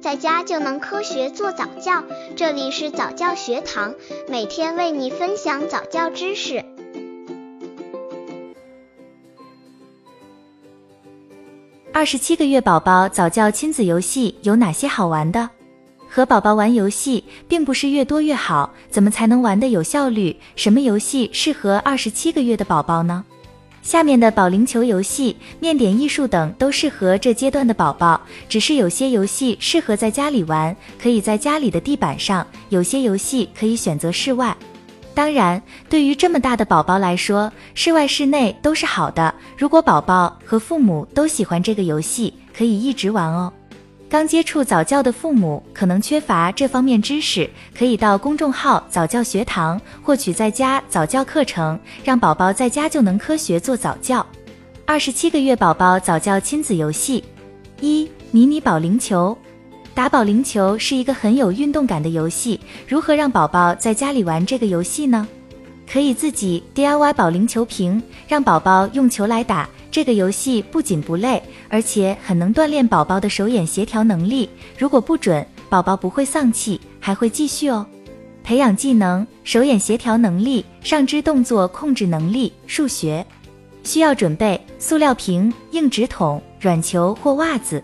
在家就能科学做早教。这里是早教学堂，每天为你分享早教知识。二十七个月宝宝早教亲子游戏有哪些好玩的？和宝宝玩游戏，并不是越多越好，怎么才能玩的有效率？什么游戏适合二十七个月的宝宝呢？下面的保龄球游戏、面点艺术等都适合这阶段的宝宝，只是有些游戏适合在家里玩，可以在家里的地板上；有些游戏可以选择室外。当然，对于这么大的宝宝来说，室外、室内都是好的。如果宝宝和父母都喜欢这个游戏，可以一直玩哦。刚接触早教的父母可能缺乏这方面知识，可以到公众号早教学堂获取在家早教课程，让宝宝在家就能科学做早教。二十七个月宝宝早教亲子游戏一迷你保龄球，打保龄球是一个很有运动感的游戏。如何让宝宝在家里玩这个游戏呢？可以自己 DIY 保龄球瓶，让宝宝用球来打。这个游戏不仅不累，而且很能锻炼宝宝的手眼协调能力。如果不准，宝宝不会丧气，还会继续哦。培养技能：手眼协调能力、上肢动作控制能力、数学。需要准备塑料瓶、硬纸筒、软球或袜子。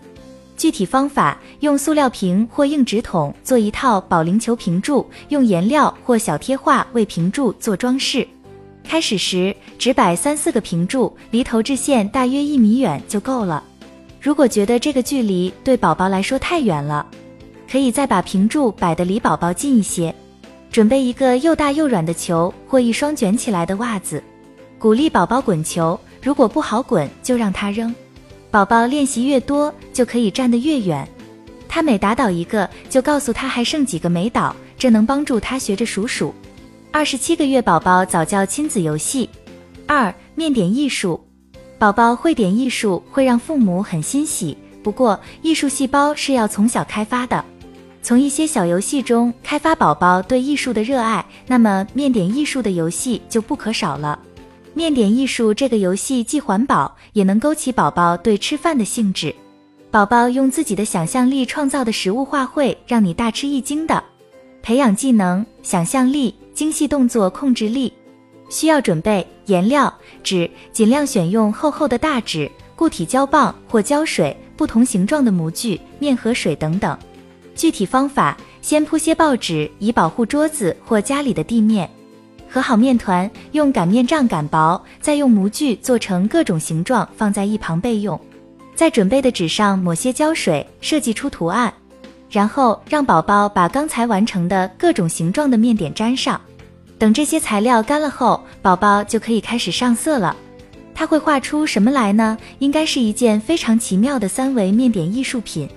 具体方法：用塑料瓶或硬纸筒做一套保龄球瓶柱，用颜料或小贴画为瓶柱做装饰。开始时只摆三四个瓶柱，离投掷线大约一米远就够了。如果觉得这个距离对宝宝来说太远了，可以再把瓶柱摆得离宝宝近一些。准备一个又大又软的球或一双卷起来的袜子。鼓励宝宝滚球，如果不好滚就让他扔。宝宝练习越多，就可以站得越远。他每打倒一个，就告诉他还剩几个没倒，这能帮助他学着数数。二十七个月宝宝早教亲子游戏二面点艺术，宝宝会点艺术会让父母很欣喜。不过艺术细胞是要从小开发的，从一些小游戏中开发宝宝对艺术的热爱，那么面点艺术的游戏就不可少了。面点艺术这个游戏既环保，也能勾起宝宝对吃饭的兴致。宝宝用自己的想象力创造的食物画会让你大吃一惊的。培养技能：想象力。精细动作控制力需要准备颜料、纸，尽量选用厚厚的大纸、固体胶棒或胶水、不同形状的模具、面和水等等。具体方法：先铺些报纸以保护桌子或家里的地面。和好面团，用擀面杖擀薄，再用模具做成各种形状，放在一旁备用。在准备的纸上抹些胶水，设计出图案。然后让宝宝把刚才完成的各种形状的面点粘上，等这些材料干了后，宝宝就可以开始上色了。他会画出什么来呢？应该是一件非常奇妙的三维面点艺术品。